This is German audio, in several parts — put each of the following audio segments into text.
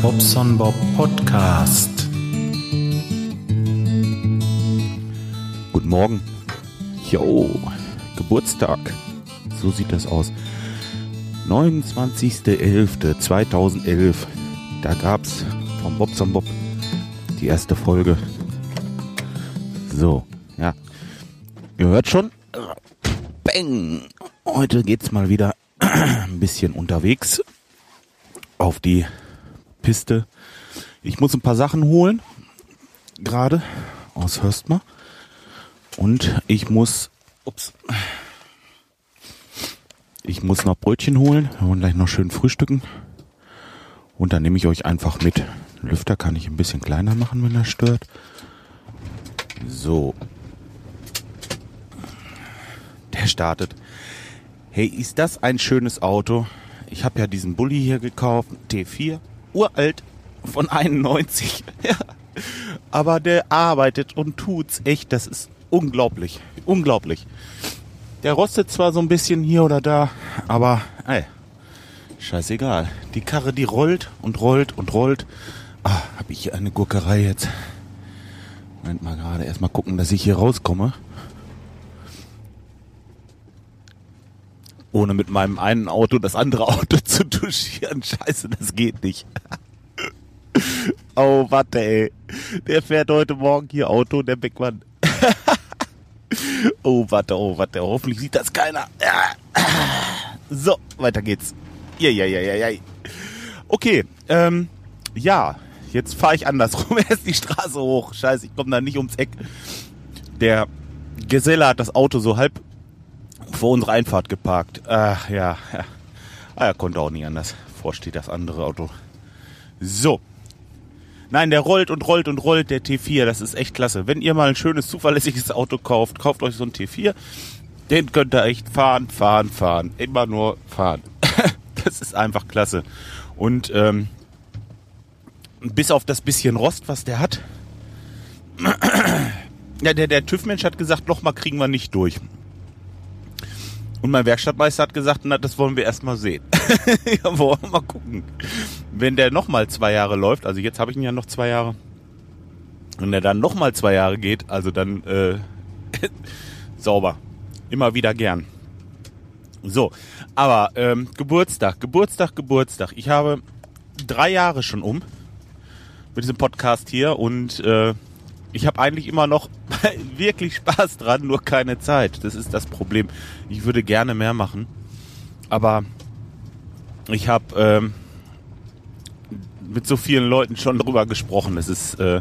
Bobson Bob Podcast. Guten Morgen. Jo, Geburtstag. So sieht das aus. 29.11.2011. Da gab's vom Bobson Bob die erste Folge. So, ja. Ihr hört schon. Bang. Heute geht's mal wieder ein bisschen unterwegs auf die Piste. Ich muss ein paar Sachen holen, gerade aus Hörstmer. Und ich muss, ups, ich muss noch Brötchen holen und gleich noch schön frühstücken. Und dann nehme ich euch einfach mit. Lüfter kann ich ein bisschen kleiner machen, wenn er stört. So. Der startet. Hey, ist das ein schönes Auto? Ich habe ja diesen Bulli hier gekauft, T4, uralt, von 91. Ja. Aber der arbeitet und tut's echt, das ist unglaublich, unglaublich. Der rostet zwar so ein bisschen hier oder da, aber ey, scheißegal. Die Karre, die rollt und rollt und rollt. Ah, habe ich hier eine Gurkerei jetzt? Moment mal gerade, erstmal gucken, dass ich hier rauskomme. Ohne mit meinem einen Auto das andere Auto zu touchieren. Scheiße, das geht nicht. oh, warte, ey. Der fährt heute Morgen hier Auto, der Beckmann. oh, warte, oh, warte. Hoffentlich sieht das keiner. so, weiter geht's. Ja, ja, ja, ja, ja. Okay, ähm, ja, jetzt fahre ich andersrum. Erst die Straße hoch. Scheiße, ich komme da nicht ums Eck. Der Geselle hat das Auto so halb vor unserer Einfahrt geparkt. Ach ja, ja. Ah, er konnte auch nicht anders. Vor steht das andere Auto. So. Nein, der rollt und rollt und rollt, der T4. Das ist echt klasse. Wenn ihr mal ein schönes, zuverlässiges Auto kauft, kauft euch so ein T4. Den könnt ihr echt fahren, fahren, fahren. Immer nur fahren. das ist einfach klasse. Und ähm, bis auf das bisschen Rost, was der hat. ja, der, der TÜV-Mensch hat gesagt, nochmal kriegen wir nicht durch. Und mein Werkstattmeister hat gesagt, na, das wollen wir erstmal sehen. ja, wollen wir mal gucken. Wenn der nochmal zwei Jahre läuft, also jetzt habe ich ihn ja noch zwei Jahre, wenn der dann nochmal zwei Jahre geht, also dann äh, sauber. Immer wieder gern. So, aber ähm, Geburtstag, Geburtstag, Geburtstag. Ich habe drei Jahre schon um mit diesem Podcast hier und äh, ich habe eigentlich immer noch wirklich Spaß dran, nur keine Zeit. Das ist das Problem. Ich würde gerne mehr machen, aber ich habe ähm, mit so vielen Leuten schon drüber gesprochen. Es ist äh,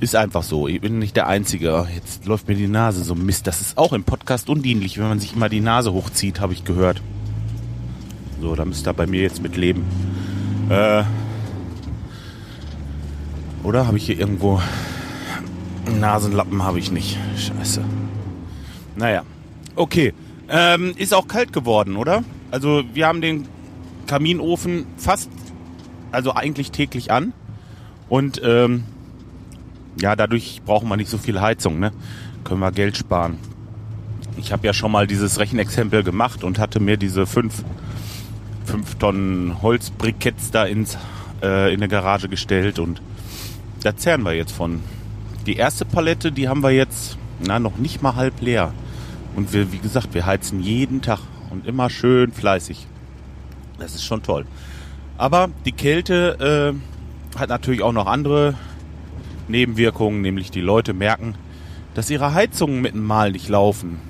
ist einfach so. Ich bin nicht der Einzige. Jetzt läuft mir die Nase so Mist. Das ist auch im Podcast undienlich, wenn man sich immer die Nase hochzieht, habe ich gehört. So, da müsst ihr bei mir jetzt mit leben. Äh, oder habe ich hier irgendwo Nasenlappen habe ich nicht. Scheiße. Naja. Okay. Ähm, ist auch kalt geworden, oder? Also wir haben den Kaminofen fast, also eigentlich täglich an. Und ähm, ja, dadurch brauchen wir nicht so viel Heizung, ne? Können wir Geld sparen. Ich habe ja schon mal dieses Rechenexempel gemacht und hatte mir diese fünf, fünf Tonnen Holzbriketts da ins, äh, in der Garage gestellt und da zehren wir jetzt von. Die erste Palette, die haben wir jetzt na, noch nicht mal halb leer. Und wir, wie gesagt, wir heizen jeden Tag und immer schön fleißig. Das ist schon toll. Aber die Kälte äh, hat natürlich auch noch andere Nebenwirkungen, nämlich die Leute merken, dass ihre Heizungen mit dem Mal nicht laufen.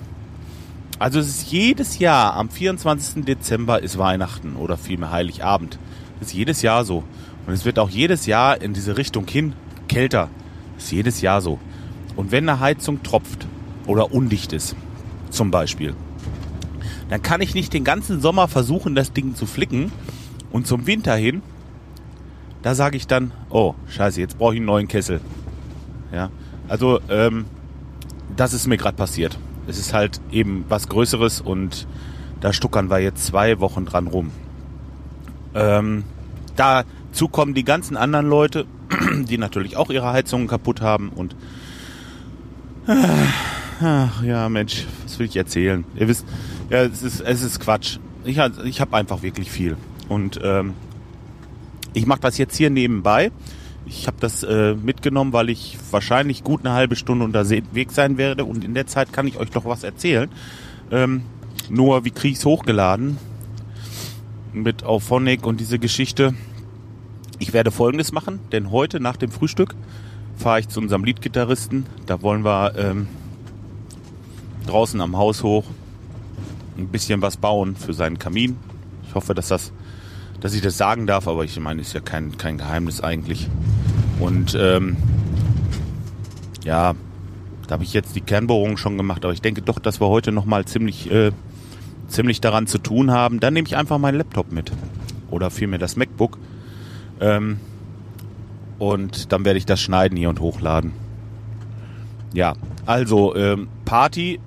Also es ist jedes Jahr am 24. Dezember ist Weihnachten oder vielmehr Heiligabend. Das ist jedes Jahr so. Und es wird auch jedes Jahr in diese Richtung hin kälter. Ist jedes Jahr so. Und wenn eine Heizung tropft oder undicht ist, zum Beispiel, dann kann ich nicht den ganzen Sommer versuchen, das Ding zu flicken. Und zum Winter hin, da sage ich dann, oh, scheiße, jetzt brauche ich einen neuen Kessel. Ja, also ähm, das ist mir gerade passiert. Es ist halt eben was Größeres und da stuckern wir jetzt zwei Wochen dran rum. Ähm, dazu kommen die ganzen anderen Leute, die natürlich auch ihre Heizungen kaputt haben und ach ja Mensch, was will ich erzählen? Ihr wisst, ja, es ist, es ist Quatsch. Ich, ich habe einfach wirklich viel und ähm, Ich mache das jetzt hier nebenbei. Ich habe das äh, mitgenommen, weil ich wahrscheinlich gut eine halbe Stunde unterwegs sein werde und in der Zeit kann ich euch doch was erzählen. Ähm, nur, wie kriege ich es hochgeladen? Mit Auphonic und diese Geschichte. Ich werde folgendes machen, denn heute nach dem Frühstück fahre ich zu unserem Liedgitarristen. Da wollen wir ähm, draußen am Haus hoch ein bisschen was bauen für seinen Kamin. Ich hoffe, dass das, dass ich das sagen darf, aber ich meine, ist ja kein, kein Geheimnis eigentlich. Und ähm, ja, da habe ich jetzt die Kernbohrung schon gemacht, aber ich denke doch, dass wir heute nochmal ziemlich, äh, ziemlich daran zu tun haben. Dann nehme ich einfach meinen Laptop mit. Oder vielmehr das MacBook. Ähm, und dann werde ich das schneiden hier und hochladen. Ja, also ähm, Party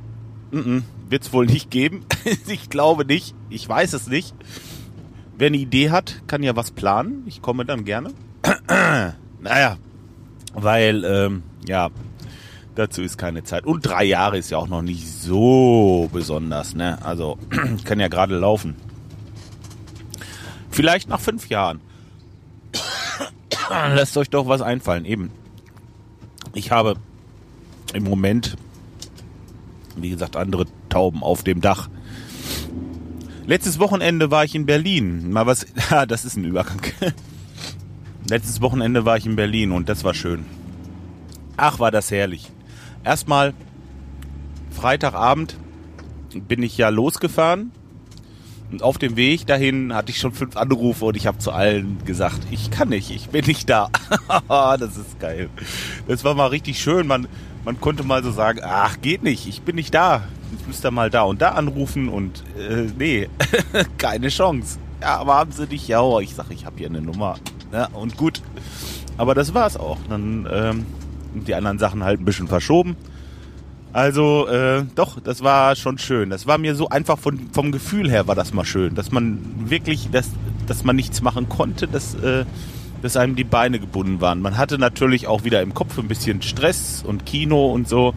wird es wohl nicht geben. ich glaube nicht. Ich weiß es nicht. Wer eine Idee hat, kann ja was planen. Ich komme dann gerne. naja, weil, ähm, ja, dazu ist keine Zeit. Und drei Jahre ist ja auch noch nicht so besonders, ne? Also, kann ja gerade laufen. Vielleicht nach fünf Jahren. Lasst euch doch was einfallen, eben. Ich habe im Moment, wie gesagt, andere Tauben auf dem Dach. Letztes Wochenende war ich in Berlin. Mal was, das ist ein Übergang. Letztes Wochenende war ich in Berlin und das war schön. Ach, war das herrlich. Erstmal Freitagabend bin ich ja losgefahren und auf dem Weg dahin hatte ich schon fünf Anrufe und ich habe zu allen gesagt, ich kann nicht, ich bin nicht da. das ist geil. Das war mal richtig schön. Man, man konnte mal so sagen, ach, geht nicht, ich bin nicht da. Ich müsste mal da und da anrufen und äh, nee, keine Chance. Ja, aber haben sie nicht, ja, ich sag, ich habe hier eine Nummer. Ja, und gut. Aber das war's auch. Dann ähm, die anderen Sachen halt ein bisschen verschoben. Also äh, doch, das war schon schön. Das war mir so einfach von, vom Gefühl her war das mal schön, dass man wirklich, dass, dass man nichts machen konnte, dass, äh, dass einem die Beine gebunden waren. Man hatte natürlich auch wieder im Kopf ein bisschen Stress und Kino und so.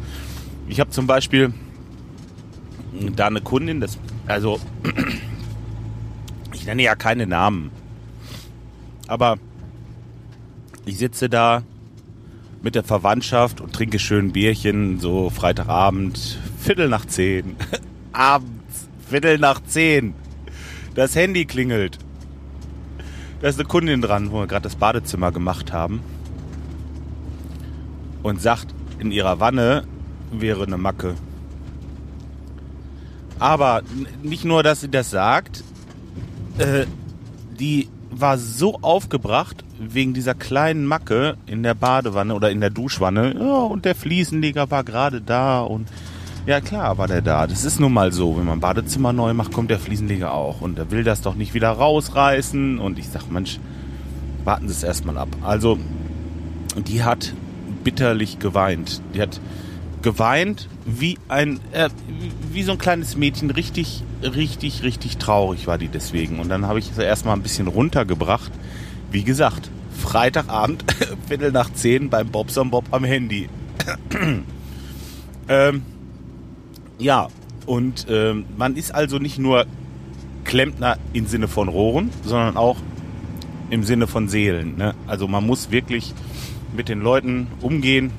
Ich habe zum Beispiel da eine Kundin, das, also ich nenne ja keine Namen, aber ich sitze da mit der Verwandtschaft und trinke schön Bierchen, so Freitagabend, Viertel nach zehn. Abends, Viertel nach zehn. Das Handy klingelt. Da ist eine Kundin dran, wo wir gerade das Badezimmer gemacht haben. Und sagt, in ihrer Wanne wäre eine Macke. Aber nicht nur, dass sie das sagt, äh, die war so aufgebracht wegen dieser kleinen Macke in der Badewanne oder in der Duschwanne. Ja, und der Fliesenleger war gerade da und ja klar war der da. Das ist nun mal so. Wenn man Badezimmer neu macht, kommt der Fliesenleger auch. Und er will das doch nicht wieder rausreißen. Und ich sag, Mensch, warten Sie es erstmal ab. Also, die hat bitterlich geweint. Die hat geweint wie ein, äh, wie so ein kleines Mädchen. Richtig, richtig, richtig traurig war die deswegen. Und dann habe ich sie erstmal ein bisschen runtergebracht. Wie gesagt, Freitagabend, Viertel nach zehn beim Bobson Bob am Handy. ähm, ja, und ähm, man ist also nicht nur Klempner im Sinne von Rohren, sondern auch im Sinne von Seelen. Ne? Also man muss wirklich mit den Leuten umgehen,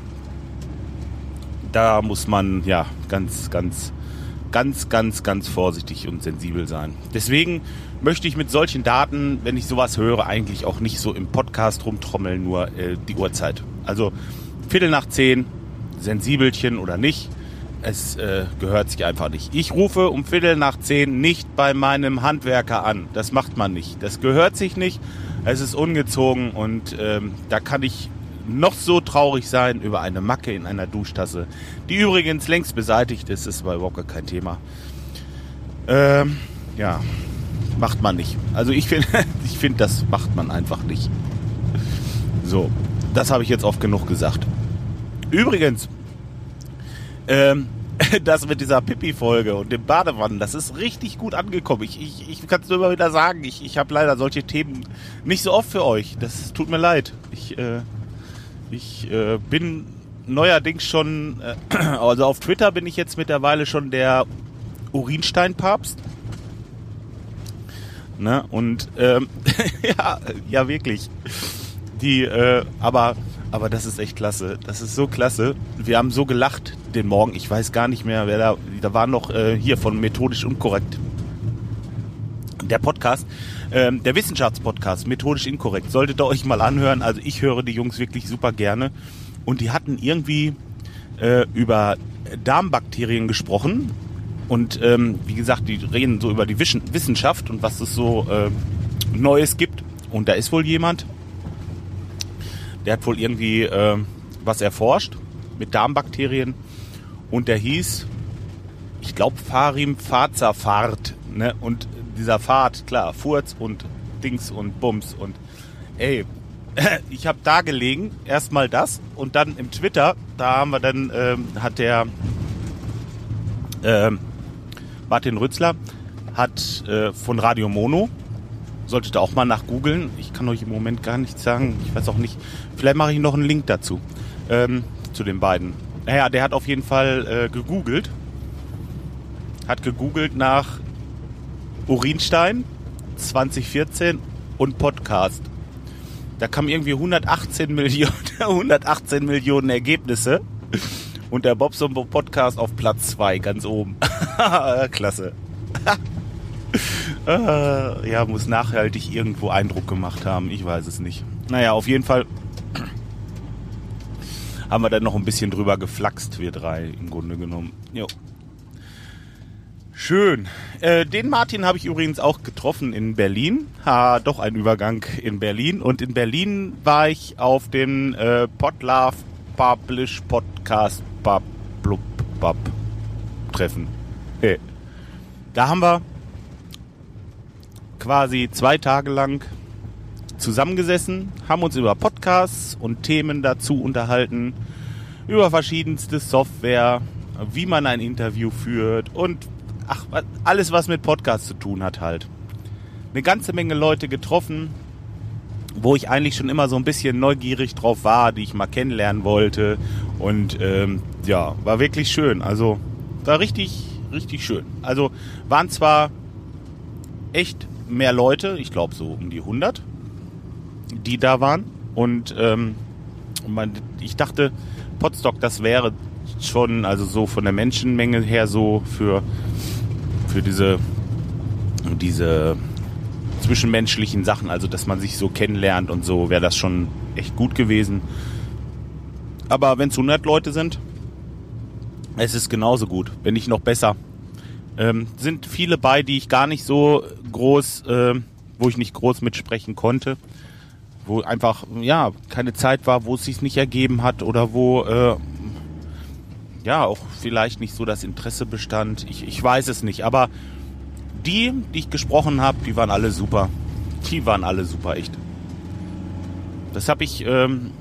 da muss man ja ganz, ganz, ganz, ganz, ganz vorsichtig und sensibel sein. Deswegen möchte ich mit solchen Daten, wenn ich sowas höre, eigentlich auch nicht so im Podcast rumtrommeln, nur äh, die Uhrzeit. Also Viertel nach zehn, sensibelchen oder nicht, es äh, gehört sich einfach nicht. Ich rufe um Viertel nach zehn nicht bei meinem Handwerker an. Das macht man nicht. Das gehört sich nicht. Es ist ungezogen und ähm, da kann ich noch so traurig sein über eine Macke in einer Duschtasse, die übrigens längst beseitigt ist, ist aber überhaupt kein Thema. Ähm, ja, macht man nicht. Also ich finde, ich finde, das macht man einfach nicht. So, das habe ich jetzt oft genug gesagt. Übrigens, ähm, das mit dieser Pippi-Folge und dem Badewannen, das ist richtig gut angekommen. Ich, ich, ich kann es nur immer wieder sagen, ich, ich habe leider solche Themen nicht so oft für euch. Das tut mir leid. Ich äh, ich äh, bin neuerdings schon, äh, also auf Twitter bin ich jetzt mittlerweile schon der Urinsteinpapst. Ne? Und ähm, ja, ja wirklich. Die, äh, aber, aber das ist echt klasse. Das ist so klasse. Wir haben so gelacht den Morgen. Ich weiß gar nicht mehr, wer da. Da war noch äh, hier von methodisch unkorrekt. Der Podcast, ähm, der Wissenschaftspodcast, methodisch inkorrekt. Solltet ihr euch mal anhören. Also ich höre die Jungs wirklich super gerne. Und die hatten irgendwie äh, über Darmbakterien gesprochen. Und ähm, wie gesagt, die reden so über die Wissenschaft und was es so äh, Neues gibt. Und da ist wohl jemand, der hat wohl irgendwie äh, was erforscht mit Darmbakterien. Und der hieß, ich glaube, Farim Fazafart. Ne? Und dieser Fahrt, klar, Furz und Dings und Bums. Und ey, ich habe da gelegen, erstmal das und dann im Twitter, da haben wir dann, ähm, hat der ähm, Martin Rützler, hat äh, von Radio Mono, solltet ihr auch mal nach googeln, ich kann euch im Moment gar nichts sagen, ich weiß auch nicht, vielleicht mache ich noch einen Link dazu, ähm, zu den beiden. Naja, der hat auf jeden Fall äh, gegoogelt, hat gegoogelt nach Urinstein 2014 und Podcast da kamen irgendwie 118 Millionen, 118 Millionen Ergebnisse. Und der Bobson Podcast auf Platz 2, ganz oben. Klasse. äh, ja, muss nachhaltig irgendwo Eindruck gemacht haben. Ich weiß es nicht. Naja, auf jeden Fall haben wir dann noch ein bisschen drüber geflaxt, wir drei im Grunde genommen. Jo. Schön. Äh, den Martin habe ich übrigens auch getroffen in Berlin. Ha, doch ein Übergang in Berlin. Und in Berlin war ich auf dem äh, Podlove Publish Podcast Bab, Blub, Bab Treffen. Hey. Da haben wir quasi zwei Tage lang zusammengesessen, haben uns über Podcasts und Themen dazu unterhalten, über verschiedenste Software, wie man ein Interview führt und ach, alles was mit Podcast zu tun hat halt. Eine ganze Menge Leute getroffen, wo ich eigentlich schon immer so ein bisschen neugierig drauf war, die ich mal kennenlernen wollte. Und ähm, ja, war wirklich schön. Also war richtig, richtig schön. Also waren zwar echt mehr Leute, ich glaube so um die 100, die da waren. Und ähm, man, ich dachte, Potstock, das wäre schon, also so von der Menschenmenge her so für für diese, diese zwischenmenschlichen Sachen, also dass man sich so kennenlernt und so, wäre das schon echt gut gewesen. Aber wenn es 100 Leute sind, es ist genauso gut, wenn nicht noch besser. Ähm, sind viele bei, die ich gar nicht so groß, äh, wo ich nicht groß mitsprechen konnte, wo einfach ja keine Zeit war, wo es sich nicht ergeben hat oder wo äh, ja auch vielleicht nicht so das Interesse bestand. Ich, ich weiß es nicht. Aber die, die ich gesprochen habe, die waren alle super. Die waren alle super, echt. Das habe ich, ähm,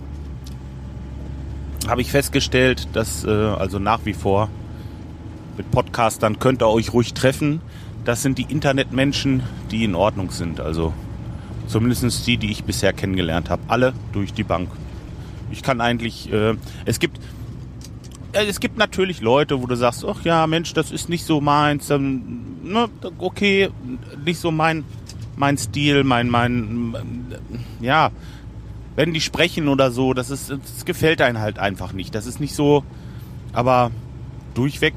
habe ich festgestellt, dass äh, also nach wie vor mit Podcastern könnt ihr euch ruhig treffen. Das sind die Internetmenschen, die in Ordnung sind. Also zumindest die, die ich bisher kennengelernt habe. Alle durch die Bank. Ich kann eigentlich, äh, es gibt, es gibt natürlich Leute, wo du sagst, ach ja, Mensch, das ist nicht so meins, dann, ne, okay, nicht so mein, mein Stil, mein, mein, ja, wenn die sprechen oder so, das ist, das gefällt einem halt einfach nicht. Das ist nicht so, aber durchweg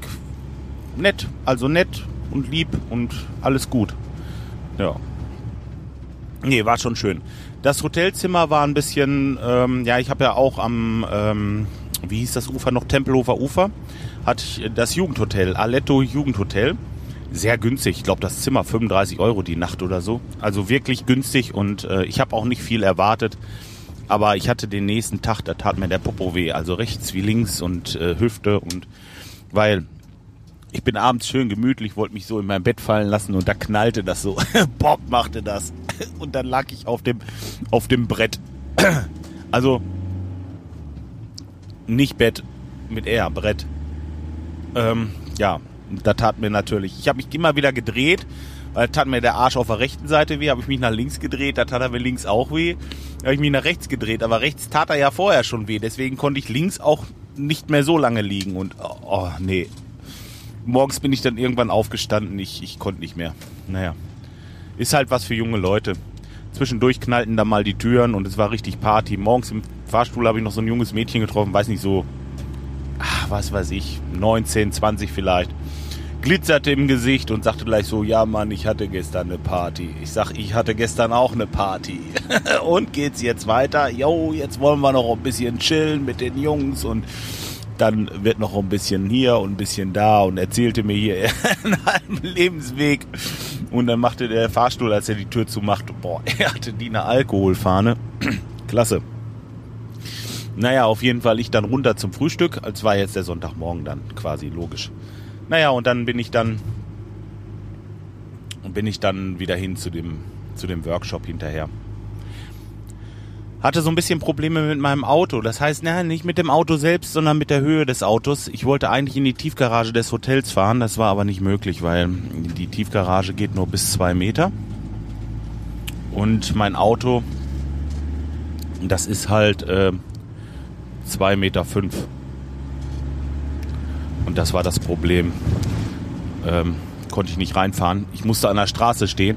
nett, also nett und lieb und alles gut. Ja. Nee, war schon schön. Das Hotelzimmer war ein bisschen, ähm, ja, ich habe ja auch am ähm, wie hieß das Ufer noch, Tempelhofer Ufer, hat das Jugendhotel, Aletto Jugendhotel. Sehr günstig, ich glaube das Zimmer 35 Euro die Nacht oder so. Also wirklich günstig und äh, ich habe auch nicht viel erwartet. Aber ich hatte den nächsten Tag, da tat mir der Popo weh, also rechts wie links und äh, Hüfte und weil ich bin abends schön gemütlich, wollte mich so in mein Bett fallen lassen und da knallte das so. Bob machte das und dann lag ich auf dem auf dem Brett. Also nicht Bett mit R, Brett. Ähm, ja, da tat mir natürlich. Ich habe mich immer wieder gedreht, weil tat mir der Arsch auf der rechten Seite weh, habe ich mich nach links gedreht, da tat er mir links auch weh. Habe ich mich nach rechts gedreht, aber rechts tat er ja vorher schon weh, deswegen konnte ich links auch nicht mehr so lange liegen und oh, oh nee. Morgens bin ich dann irgendwann aufgestanden, ich, ich konnte nicht mehr. Naja. ist halt was für junge Leute. Zwischendurch knallten da mal die Türen und es war richtig Party. Morgens im Fahrstuhl habe ich noch so ein junges Mädchen getroffen, weiß nicht so, ach, was weiß ich, 19, 20 vielleicht. Glitzerte im Gesicht und sagte gleich so, ja Mann, ich hatte gestern eine Party. Ich sag, ich hatte gestern auch eine Party. und geht's jetzt weiter? Jo, jetzt wollen wir noch ein bisschen chillen mit den Jungs und dann wird noch ein bisschen hier und ein bisschen da und erzählte mir hier einen halben Lebensweg. Und dann machte der Fahrstuhl, als er die Tür zumachte, boah, er hatte die eine Alkoholfahne. Klasse. Naja, auf jeden Fall ich dann runter zum Frühstück. als war jetzt der Sonntagmorgen dann quasi logisch. Naja, und dann bin ich dann und bin ich dann wieder hin zu dem, zu dem Workshop hinterher hatte so ein bisschen Probleme mit meinem Auto. Das heißt, na, nicht mit dem Auto selbst, sondern mit der Höhe des Autos. Ich wollte eigentlich in die Tiefgarage des Hotels fahren, das war aber nicht möglich, weil die Tiefgarage geht nur bis zwei Meter. Und mein Auto, das ist halt äh, zwei Meter. fünf. Und das war das Problem. Ähm, konnte ich nicht reinfahren. Ich musste an der Straße stehen.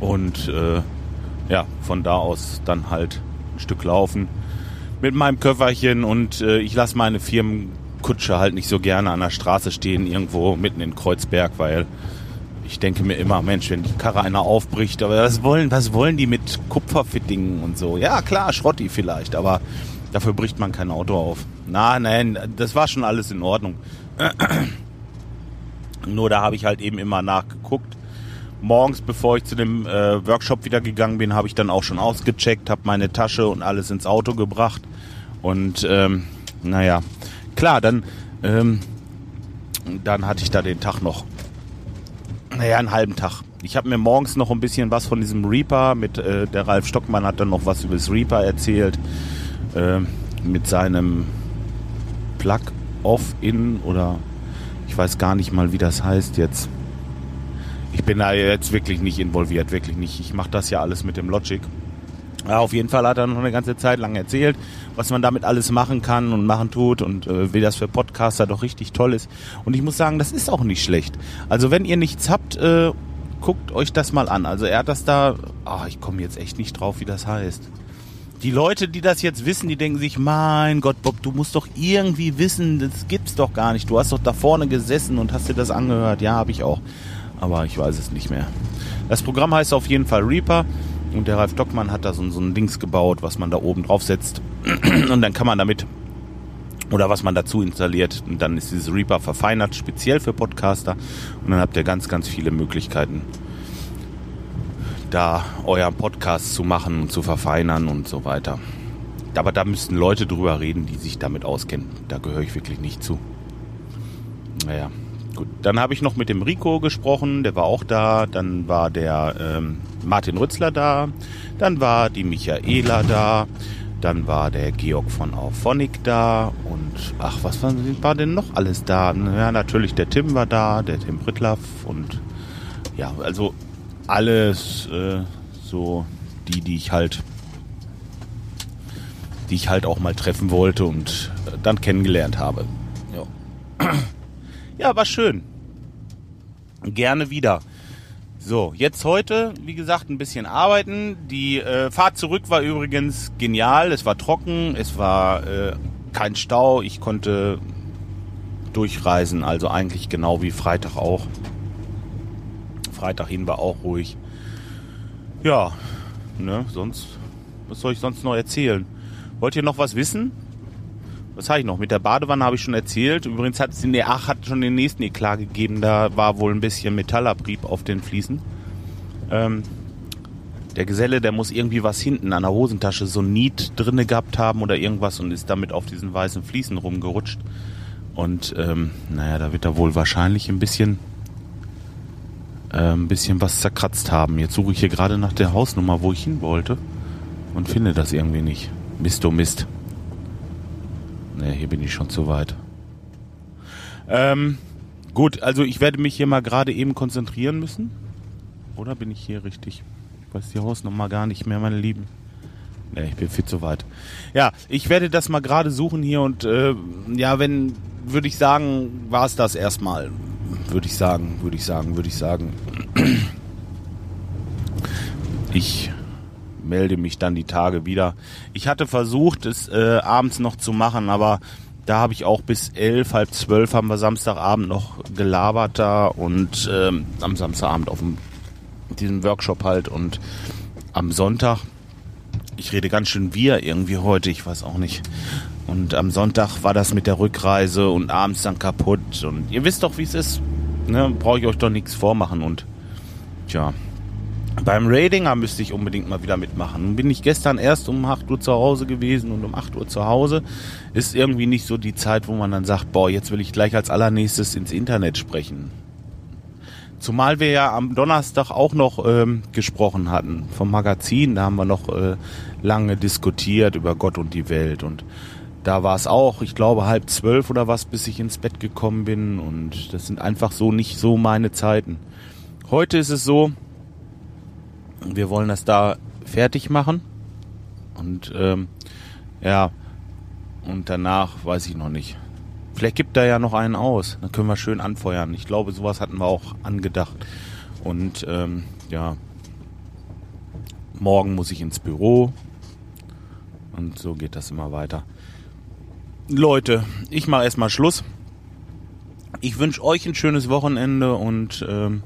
Und äh, ja, von da aus dann halt ein Stück laufen mit meinem Köfferchen und äh, ich lasse meine Firmenkutsche halt nicht so gerne an der Straße stehen, irgendwo mitten in Kreuzberg, weil ich denke mir immer, Mensch, wenn die Karre einer aufbricht, aber was wollen, was wollen die mit Kupferfittingen und so? Ja, klar, Schrotti vielleicht, aber dafür bricht man kein Auto auf. Na, nein, das war schon alles in Ordnung. Nur da habe ich halt eben immer nachgeguckt morgens, bevor ich zu dem äh, Workshop wieder gegangen bin, habe ich dann auch schon ausgecheckt, habe meine Tasche und alles ins Auto gebracht. Und ähm, naja, klar, dann, ähm, dann hatte ich da den Tag noch. Naja, einen halben Tag. Ich habe mir morgens noch ein bisschen was von diesem Reaper mit, äh, der Ralf Stockmann hat dann noch was über das Reaper erzählt. Äh, mit seinem Plug-Off-In oder ich weiß gar nicht mal, wie das heißt jetzt ich bin da jetzt wirklich nicht involviert, wirklich nicht. Ich mache das ja alles mit dem Logic. Ja, auf jeden Fall hat er noch eine ganze Zeit lang erzählt, was man damit alles machen kann und machen tut und äh, wie das für Podcaster doch richtig toll ist. Und ich muss sagen, das ist auch nicht schlecht. Also wenn ihr nichts habt, äh, guckt euch das mal an. Also er hat das da, ach, ich komme jetzt echt nicht drauf, wie das heißt. Die Leute, die das jetzt wissen, die denken sich, mein Gott, Bob, du musst doch irgendwie wissen, das gibt's doch gar nicht. Du hast doch da vorne gesessen und hast dir das angehört. Ja, habe ich auch aber ich weiß es nicht mehr. Das Programm heißt auf jeden Fall Reaper und der Ralf Dockmann hat da so, so ein Dings gebaut, was man da oben drauf setzt und dann kann man damit oder was man dazu installiert und dann ist dieses Reaper verfeinert, speziell für Podcaster und dann habt ihr ganz, ganz viele Möglichkeiten da euren Podcast zu machen und zu verfeinern und so weiter. Aber da müssten Leute drüber reden, die sich damit auskennen. Da gehöre ich wirklich nicht zu. Naja. Gut, dann habe ich noch mit dem Rico gesprochen, der war auch da. Dann war der ähm, Martin Rützler da. Dann war die Michaela da. Dann war der Georg von Auphonic da. Und ach, was war, war denn noch alles da? Ja, natürlich der Tim war da, der Tim Brittlaff. Und ja, also alles äh, so die, die ich halt die ich halt auch mal treffen wollte und äh, dann kennengelernt habe. Ja. Ja, war schön. Gerne wieder. So, jetzt heute, wie gesagt, ein bisschen arbeiten. Die äh, Fahrt zurück war übrigens genial. Es war trocken, es war äh, kein Stau. Ich konnte durchreisen, also eigentlich genau wie Freitag auch. Freitag hin war auch ruhig. Ja, ne, sonst, was soll ich sonst noch erzählen? Wollt ihr noch was wissen? Was habe ich noch? Mit der Badewanne habe ich schon erzählt. Übrigens hat es in der Ach hat schon den nächsten Eklat gegeben. Da war wohl ein bisschen Metallabrieb auf den Fliesen. Ähm, der Geselle, der muss irgendwie was hinten an der Hosentasche so Niet drinne gehabt haben oder irgendwas und ist damit auf diesen weißen Fliesen rumgerutscht. Und ähm, naja, da wird er wohl wahrscheinlich ein bisschen äh, ein bisschen was zerkratzt haben. Jetzt suche ich hier gerade nach der Hausnummer, wo ich hin wollte und finde das irgendwie nicht. Mist, oh Mist. Ne, hier bin ich schon zu weit. Ähm, gut, also ich werde mich hier mal gerade eben konzentrieren müssen. Oder bin ich hier richtig? Ich weiß die Hausnummer gar nicht mehr, meine Lieben. Ne, ich bin viel zu weit. Ja, ich werde das mal gerade suchen hier und äh, ja, wenn, würde ich sagen, war es das erstmal. Würde ich sagen, würde ich sagen, würde ich sagen. Ich melde mich dann die Tage wieder. Ich hatte versucht, es äh, abends noch zu machen, aber da habe ich auch bis elf, halb zwölf haben wir Samstagabend noch gelabert da und ähm, am Samstagabend auf dem, diesem Workshop halt und am Sonntag, ich rede ganz schön wir irgendwie heute, ich weiß auch nicht. Und am Sonntag war das mit der Rückreise und abends dann kaputt und ihr wisst doch, wie es ist. Ne? Brauche ich euch doch nichts vormachen und tja, beim Radinger müsste ich unbedingt mal wieder mitmachen. Nun bin ich gestern erst um 8 Uhr zu Hause gewesen und um 8 Uhr zu Hause. Ist irgendwie nicht so die Zeit, wo man dann sagt, boah, jetzt will ich gleich als allernächstes ins Internet sprechen. Zumal wir ja am Donnerstag auch noch ähm, gesprochen hatten vom Magazin. Da haben wir noch äh, lange diskutiert über Gott und die Welt. Und da war es auch, ich glaube, halb zwölf oder was, bis ich ins Bett gekommen bin. Und das sind einfach so nicht so meine Zeiten. Heute ist es so, wir wollen das da fertig machen. Und ähm, ja, und danach weiß ich noch nicht. Vielleicht gibt da ja noch einen aus. Dann können wir schön anfeuern. Ich glaube, sowas hatten wir auch angedacht. Und ähm, ja, morgen muss ich ins Büro. Und so geht das immer weiter. Leute, ich mache erstmal Schluss. Ich wünsche euch ein schönes Wochenende und ähm,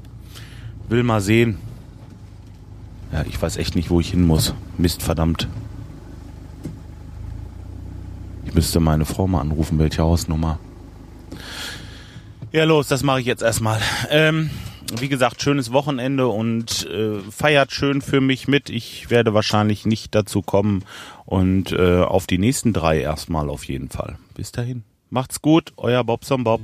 will mal sehen, ja, ich weiß echt nicht, wo ich hin muss. Mist, verdammt. Ich müsste meine Frau mal anrufen, welche Hausnummer. Ja, los, das mache ich jetzt erstmal. Ähm, wie gesagt, schönes Wochenende und äh, feiert schön für mich mit. Ich werde wahrscheinlich nicht dazu kommen und äh, auf die nächsten drei erstmal auf jeden Fall. Bis dahin. Macht's gut, euer Bobson Bob.